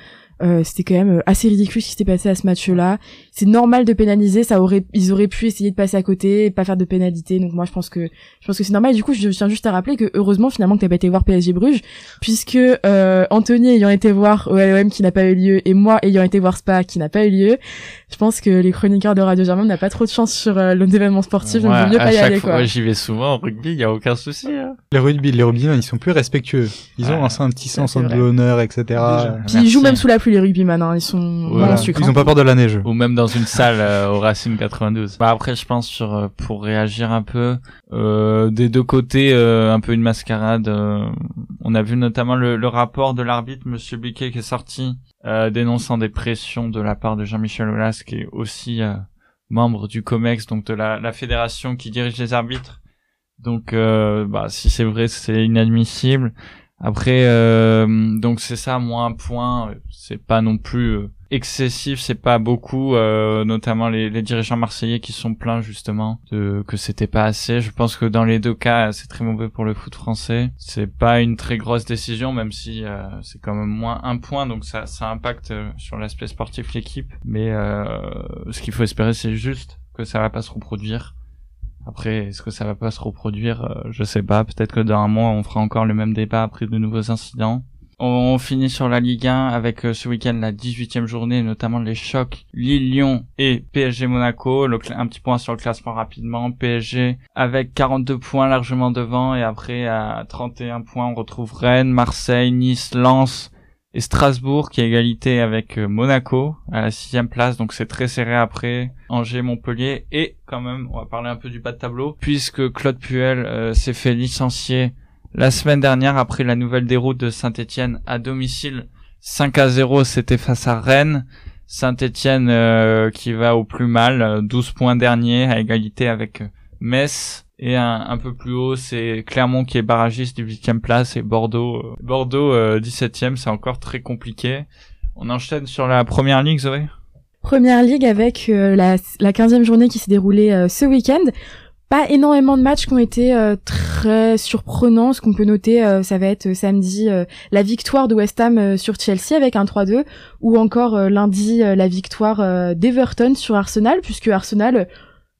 euh, c'était quand même euh, assez ridicule ce qui s'était passé à ce match-là. C'est normal de pénaliser, ça aurait, ils auraient pu essayer de passer à côté et pas faire de pénalité. Donc moi je pense que je pense que c'est normal. du coup, je tiens juste à rappeler que heureusement finalement que t'as pas été voir PSG Bruges, puisque euh, Anthony ayant été voir OLOM qui n'a pas eu lieu et moi ayant été voir Spa qui n'a pas eu lieu, je pense que les chroniqueurs de Radio Germain n'ont pas trop de chance sur euh, l'événement sportif. donc mieux pas y aller quoi. J'y vais souvent au rugby, il y a aucun souci. Hein. Les rugby, les rugbymen, ils sont plus respectueux. Ils ont un, petit sens de l'honneur, etc. Puis ils jouent même sous la pluie les rugbyman. Hein. Ils sont Ils ont pas peur de la neige. Ou même dans une salle euh, au Racing 92. Bah après, je pense sur euh, pour réagir un peu euh, des deux côtés, euh, un peu une mascarade. on a vu notamment le, le rapport de l'arbitre, Monsieur Biquet, qui est sorti dénonçant des pressions de la part de Jean-Michel Aulas, qui est aussi membre du Comex, donc de la, la fédération qui dirige les arbitres. Donc, bah, si c'est vrai, c'est inadmissible. Après, euh, donc c'est ça, moins un point, c'est pas non plus euh, excessif, c'est pas beaucoup, euh, notamment les, les, dirigeants marseillais qui sont plaints justement de que c'était pas assez. Je pense que dans les deux cas, c'est très mauvais pour le foot français. C'est pas une très grosse décision, même si c'est quand même moins un point, donc ça, ça impacte sur l'aspect sportif l'équipe. Mais ce qu'il faut espérer, c'est juste que ça va pas se reproduire après, est-ce que ça va pas se reproduire? Euh, Je sais pas. Peut-être que dans un mois, on fera encore le même débat après de nouveaux incidents. On finit sur la Ligue 1 avec euh, ce week-end la 18e journée, notamment les chocs Lille-Lyon et PSG-Monaco. Un petit point sur le classement rapidement. PSG avec 42 points largement devant et après à 31 points on retrouve Rennes, Marseille, Nice, Lens, et Strasbourg qui a égalité avec euh, Monaco à la sixième place donc c'est très serré après Angers Montpellier et quand même on va parler un peu du bas de tableau puisque Claude Puel euh, s'est fait licencier la semaine dernière après la nouvelle déroute de Saint-Etienne à domicile 5 à 0 c'était face à Rennes Saint-Etienne euh, qui va au plus mal 12 points dernier à égalité avec Metz et un, peu plus haut, c'est Clermont qui est barragiste du 8 place et Bordeaux, euh, Bordeaux 17e, euh, c'est encore très compliqué. On enchaîne sur la première ligue, Zoé? Première ligue avec euh, la, la 15e journée qui s'est déroulée ce week-end. Pas énormément de matchs qui ont été très surprenants. Ce qu'on peut noter, ça va être samedi la victoire de West Ham sur Chelsea avec un 3-2, ou encore lundi la victoire d'Everton sur Arsenal, puisque Arsenal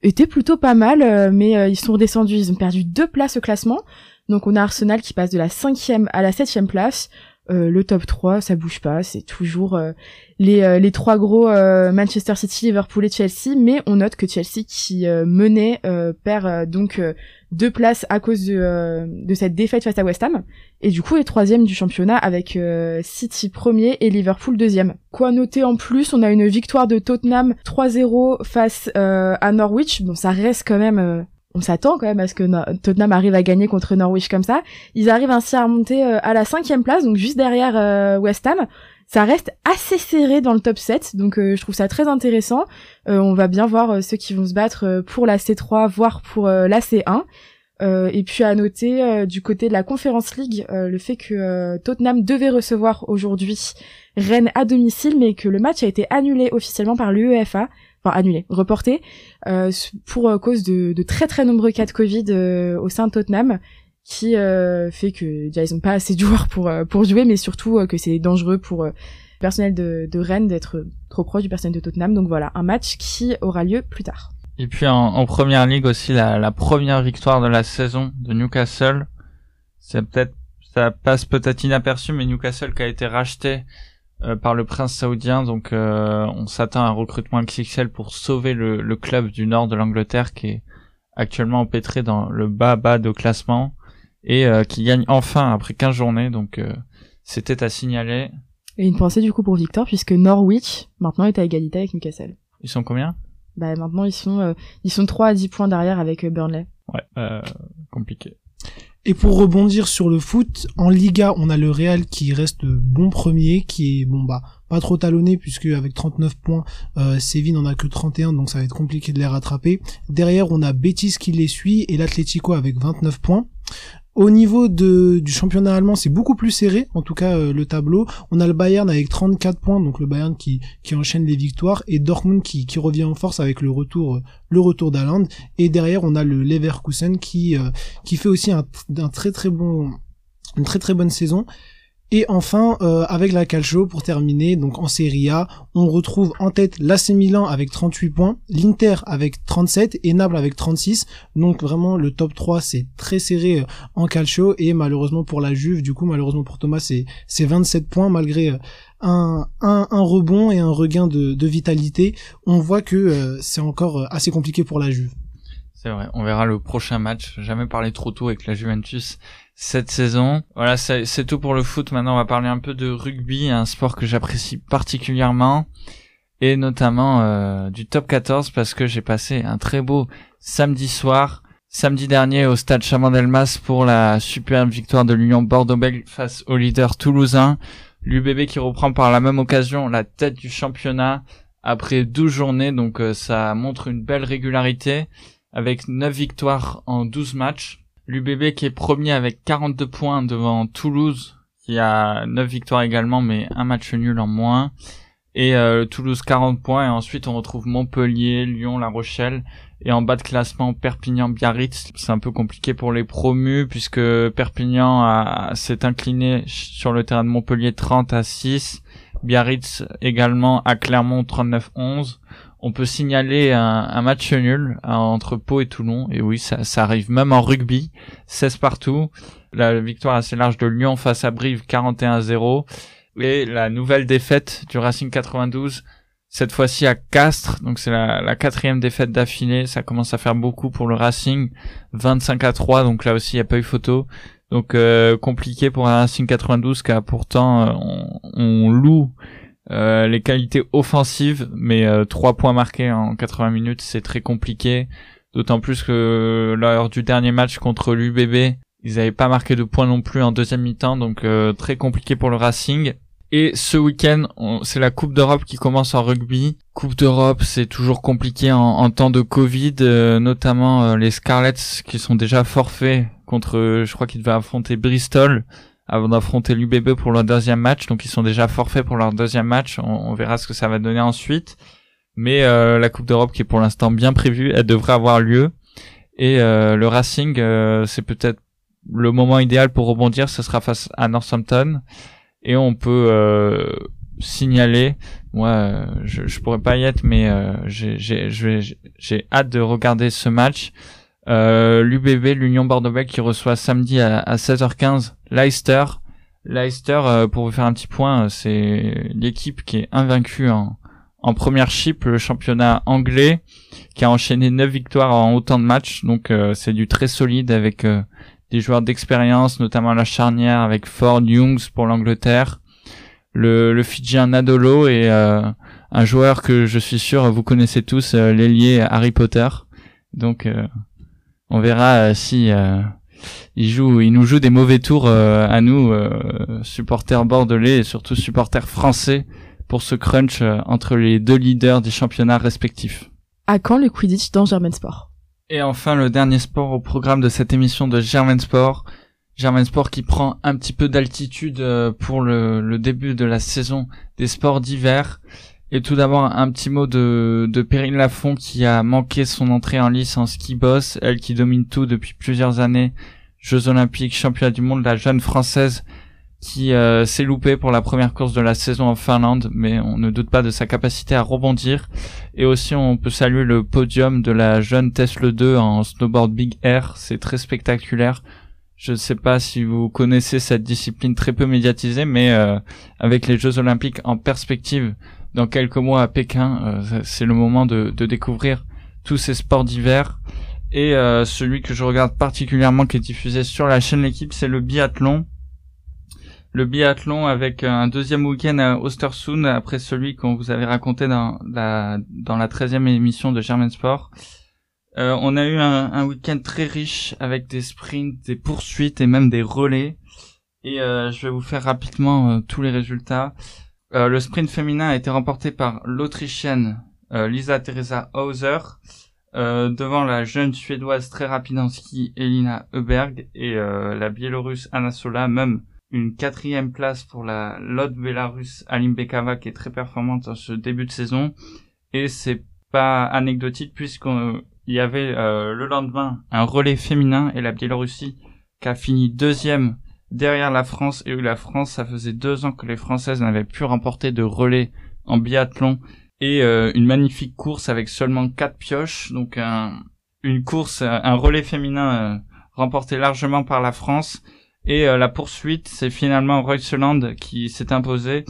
était plutôt pas mal, euh, mais euh, ils sont redescendus, ils ont perdu deux places au classement. Donc on a Arsenal qui passe de la cinquième à la septième place. Euh, le top 3, ça bouge pas, c'est toujours les, les trois gros Manchester City, Liverpool et Chelsea, mais on note que Chelsea qui menait perd donc deux places à cause de, de cette défaite face à West Ham, et du coup est troisième du championnat avec City premier et Liverpool deuxième. Quoi noter en plus, on a une victoire de Tottenham 3-0 face à Norwich, bon ça reste quand même on s'attend quand même à ce que Tottenham arrive à gagner contre Norwich comme ça. Ils arrivent ainsi à remonter à la cinquième place, donc juste derrière West Ham ça reste assez serré dans le top 7, donc euh, je trouve ça très intéressant. Euh, on va bien voir euh, ceux qui vont se battre pour la C3, voire pour la C1. et puis à noter du côté de la Conference League le fait que Tottenham devait recevoir aujourd'hui Rennes à domicile, mais que le match a été annulé officiellement par l'UEFA, enfin annulé, reporté, pour cause de, très très nombreux cas de Covid au sein de Tottenham qui euh, fait que déjà ils ont pas assez de joueurs pour euh, pour jouer, mais surtout euh, que c'est dangereux pour le personnel de, de Rennes d'être trop proche du personnel de Tottenham. Donc voilà, un match qui aura lieu plus tard. Et puis en, en première ligue aussi, la, la, première victoire de la saison de Newcastle, c'est peut-être ça passe peut-être inaperçu, mais Newcastle qui a été racheté par le prince saoudien, donc on s'attend à un recrutement XXL pour sauver le, le club du nord de l'Angleterre qui est actuellement empêtré dans le bas bas de classement et euh, qui gagne enfin après 15 journées. Donc euh, c'était à signaler. Et une pensée du coup pour Victor puisque Norwich maintenant est à égalité avec Newcastle. Ils sont combien? Bah maintenant ils sont euh, ils sont 3 à 10 points derrière avec Burnley. Ouais, compliqué. Et pour rebondir sur le foot, en Liga, on a le Real qui reste bon premier, qui est bon bah pas trop talonné puisque avec 39 points, euh, Séville n'en a que 31, donc ça va être compliqué de les rattraper. Derrière, on a Betis qui les suit et l'Atlético avec 29 points. Au niveau du championnat allemand, c'est beaucoup plus serré, en tout cas euh, le tableau. On a le Bayern avec 34 points, donc le Bayern qui, qui enchaîne les victoires, et Dortmund qui, revient en force avec le retour euh, le retour. Et derrière, on a le Leverkusen qui, euh, fait aussi un très très bon une très très bonne saison et enfin, euh, avec la Calcio, pour terminer, donc en Serie A, on retrouve en tête l'AC Milan avec 38 points, l'Inter avec 37 et Naples avec 36. Donc vraiment, le top 3, c'est très serré euh, en Calcio. Et malheureusement pour la Juve, du coup, malheureusement pour Thomas, c'est, c'est 27 points malgré euh, un, un, rebond et un regain de vitalité. On voit que c'est encore assez compliqué pour la Juve. C'est vrai, on verra le prochain match. Jamais parlé trop tôt avec la Juventus cette saison. Voilà, c'est tout pour le foot. Maintenant, on va parler un peu de rugby, un sport que j'apprécie particulièrement, et notamment euh, du top 14 parce que j'ai passé un très beau samedi soir, samedi dernier au stade Chamandelmas pour la superbe victoire de l'Union Bordeaux-Bègles face au leader toulousain. L'UBB qui reprend par la même occasion la tête du championnat après 12 journées, donc euh, ça montre une belle régularité avec 9 victoires en 12 matchs. L'UBB qui est premier avec 42 points devant Toulouse, qui a 9 victoires également, mais un match nul en moins. Et euh, Toulouse 40 points. Et ensuite, on retrouve Montpellier, Lyon, La Rochelle. Et en bas de classement, Perpignan, Biarritz. C'est un peu compliqué pour les promus, puisque Perpignan s'est incliné sur le terrain de Montpellier 30 à 6. Biarritz également à Clermont 39-11 on peut signaler un, match nul euh, entre Pau et Toulon. Et oui, ça, arrive même en rugby. 16 partout. La victoire assez large de Lyon face à Brive 41-0. Et la nouvelle défaite du Racing 92, cette fois-ci à Castres. Donc c'est la, quatrième défaite d'affilée. Ça commence à faire beaucoup pour le Racing. 25 à 3. Donc là aussi, il n'y a pas eu photo. Donc euh, compliqué pour un Racing 92 car pourtant euh, on loue euh, les qualités offensives, mais euh, trois points marqués en 80 minutes, c'est très compliqué. D'autant plus que lors du dernier match contre l'UBB, ils n'avaient pas marqué de points non plus en deuxième mi-temps, donc euh, très compliqué pour le Racing. Et ce week-end, c'est la Coupe d'Europe qui commence en rugby. Coupe d'Europe, c'est toujours compliqué en, temps de Covid, notamment les Scarlets qui sont déjà forfaits contre, je crois qu'ils devaient affronter Bristol avant d'affronter l'UBB pour leur deuxième match. Donc ils sont déjà forfaits pour leur deuxième match. On, verra ce que ça va donner ensuite. Mais euh, la Coupe d'Europe qui est pour l'instant bien prévue, elle devrait avoir lieu. Et euh, le Racing, euh, c'est peut-être le moment idéal pour rebondir. Ce sera face à Northampton. Et on peut signaler, moi je, je pourrais pas y être, mais j'ai hâte de regarder ce match. Euh, L'UBB, l'Union Bordeaux qui reçoit samedi à, 16h15 Leicester. Leicester, euh, pour vous faire un petit point, euh, c'est l'équipe qui est invaincue en, en première chip, le championnat anglais, qui a enchaîné 9 victoires en autant de matchs. Donc c'est du très solide avec des joueurs d'expérience, notamment la charnière avec Ford, Youngs pour l'Angleterre, le, le Fidjien Nadolo et un joueur que je suis sûr vous connaissez tous, l'ailier Harry Potter. Donc on verra euh, si euh, il joue, il nous joue des mauvais tours euh, à nous, supporters bordelais et surtout supporters français, pour ce crunch entre les deux leaders des championnats respectifs. À quand le Quidditch dans Germain Sport? Et enfin, le dernier sport au programme de cette émission de Germain Sport. Germain Sport qui prend un petit peu d'altitude pour le, le, début de la saison des sports d'hiver. Et tout d'abord, un petit mot de, de Perrine Lafont qui a manqué son entrée en lice en ski boss, elle qui domine tout depuis plusieurs années Jeux Olympiques, championnat du monde, la jeune française qui euh, s'est loupée pour la première course de la saison en Finlande, mais on ne doute pas de sa capacité à rebondir. Et aussi, on peut saluer le podium de la jeune Tesla 2 en snowboard Big Air. C'est très spectaculaire. Je ne sais pas si vous connaissez cette discipline très peu médiatisée, mais euh, avec les Jeux Olympiques en perspective dans quelques mois à Pékin, euh, c'est le moment de, de, découvrir tous ces sports d'hiver. Et celui que je regarde particulièrement qui est diffusé sur la chaîne L'équipe, c'est le biathlon le biathlon avec un deuxième week-end à Ostersund après celui qu'on vous avait raconté dans la dans la 13e émission de Germain Sport. Euh, on a eu un, un week-end très riche avec des sprints, des poursuites et même des relais. Et euh, je vais vous faire rapidement euh, tous les résultats. Le sprint féminin a été remporté par l'Autrichienne Lisa Teresa Hauser devant la jeune suédoise très rapide en ski Elina Heuberg et la biélorusse Anna Sola, même une quatrième place pour la Lod Belarus Alimbekava qui est très performante en ce début de saison. Et c'est pas anecdotique puisqu'il y avait euh, le lendemain un relais féminin et la Biélorussie qui a fini deuxième derrière la France et où la France ça faisait deux ans que les Françaises n'avaient pu remporter de relais en biathlon et euh, une magnifique course avec seulement quatre pioches donc un, une course un relais féminin euh, remporté largement par la France et euh, la poursuite, c'est finalement Reuseland qui s'est imposé.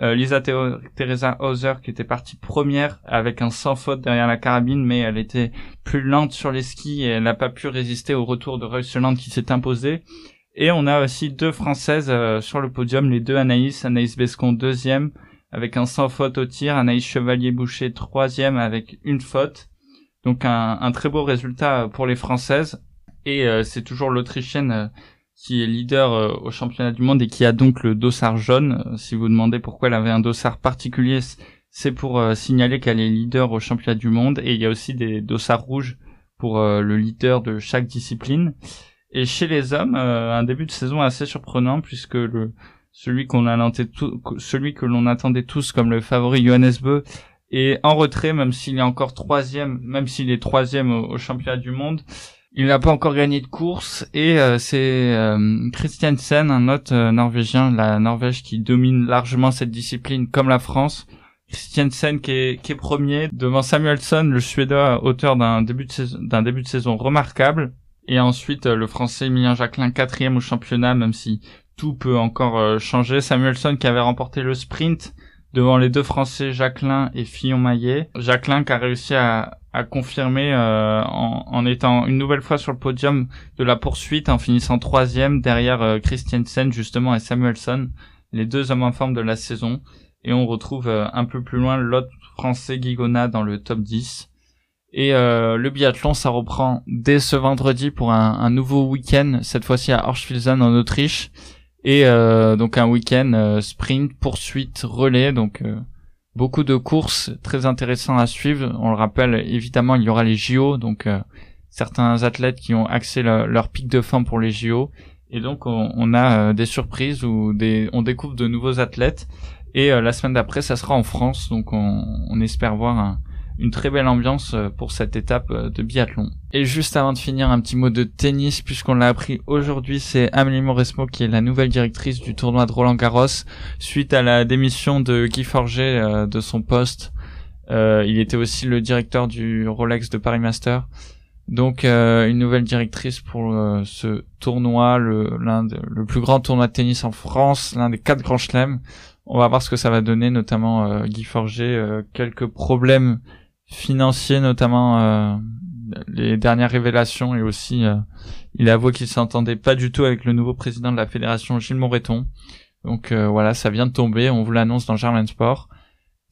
Euh, Lisa Teresa Hauser qui était partie première avec un sans faute derrière la carabine, mais elle était plus lente sur les skis et elle n'a pas pu résister au retour de Reuseland qui s'est imposé. Et on a aussi deux Françaises euh, sur le podium, les deux Anaïs, Anaïs Bescon deuxième avec un sans faute au tir, Anaïs Chevalier-Boucher troisième avec une faute. Donc un, très beau résultat pour les Françaises. Et c'est toujours l'Autrichienne qui est leader euh, au championnat du monde et qui a donc le dossard jaune. Euh, si vous demandez pourquoi elle avait un dossard particulier, c'est pour euh, signaler qu'elle est leader au championnat du monde et il y a aussi des dossards rouges pour le leader de chaque discipline. Et chez les hommes, un début de saison assez surprenant puisque celui qu'on celui que l'on attendait tous comme le favori Johannes Beu est en retrait même s'il est encore troisième, même s'il est troisième au championnat du monde. Il n'a pas encore gagné de course et euh, c'est euh, Christiansen, un autre euh, norvégien, la Norvège qui domine largement cette discipline comme la France. Christiansen qui est, premier devant Samuelson, le Suédois, auteur d'un début de saison remarquable. Et ensuite le Français Emilien Jacquelin quatrième au championnat, même si tout peut encore changer. Samuelson qui avait remporté le sprint devant les deux Français Jacquelin et Fillon-Maillet. Jacquelin qui a réussi à, à confirmer euh, en, étant une nouvelle fois sur le podium de la poursuite en finissant troisième derrière euh, Christiansen justement et Samuelson, les deux hommes en forme de la saison. Et on retrouve euh, un peu plus loin l'autre français Guigona dans le top 10. Et euh, le biathlon, ça reprend dès ce vendredi pour un, un nouveau week-end, cette fois-ci à Orschwilzen en Autriche. Et donc un week-end sprint, poursuite, relais, donc beaucoup de courses très intéressantes à suivre. On le rappelle, évidemment, il y aura les JO, donc euh, certains athlètes qui ont accès leur pic de forme pour les JO. Et donc, on, a euh, des surprises ou on découvre de nouveaux athlètes. Et euh, la semaine d'après, ça sera en France, donc on, on espère voir un, une très belle ambiance euh, pour cette étape euh, de biathlon. Et juste avant de finir, un petit mot de tennis, puisqu'on l'a appris aujourd'hui, c'est Amélie Mauresmo qui est la nouvelle directrice du tournoi de Roland Garros, suite à la démission de Guy Forget euh, de son poste. il était aussi le directeur du Rolex de Paris Master. Donc une nouvelle directrice pour ce tournoi, le, l'un le plus grand tournoi de tennis en France, l'un des quatre grands chelems. On va voir ce que ça va donner, notamment Guy Forget, quelques problèmes financier notamment euh, les dernières révélations et aussi euh, il a avoué qu'il s'entendait pas du tout avec le nouveau président de la fédération Gilles Moreton. Donc euh, voilà, ça vient de tomber, on vous l'annonce dans Germain Sport.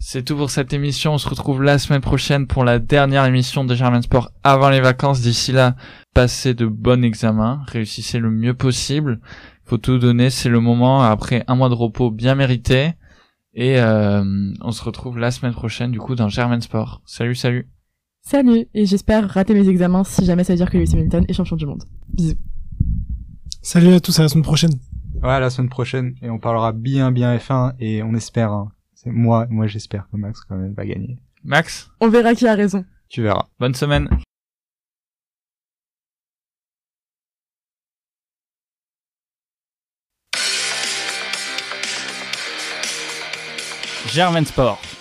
C'est tout pour cette émission, on se retrouve la semaine prochaine pour la dernière émission de Germain Sport avant les vacances. D'ici là, passez de bons examens, réussissez le mieux possible. Faut tout donner, c'est le moment après un mois de repos bien mérité. Et euh, on se retrouve la semaine prochaine du coup dans German Sport. Salut, salut. Salut, et j'espère rater mes examens si jamais ça veut dire que Lewis Hamilton est champion du monde. Bisous. Salut à tous, à la semaine prochaine. Ouais, à la semaine prochaine, et on parlera bien bien F1, et on espère, hein. c'est moi, moi j'espère que Max quand même va gagner. Max? On verra qui a raison. Tu verras. Bonne semaine. Germain Sport.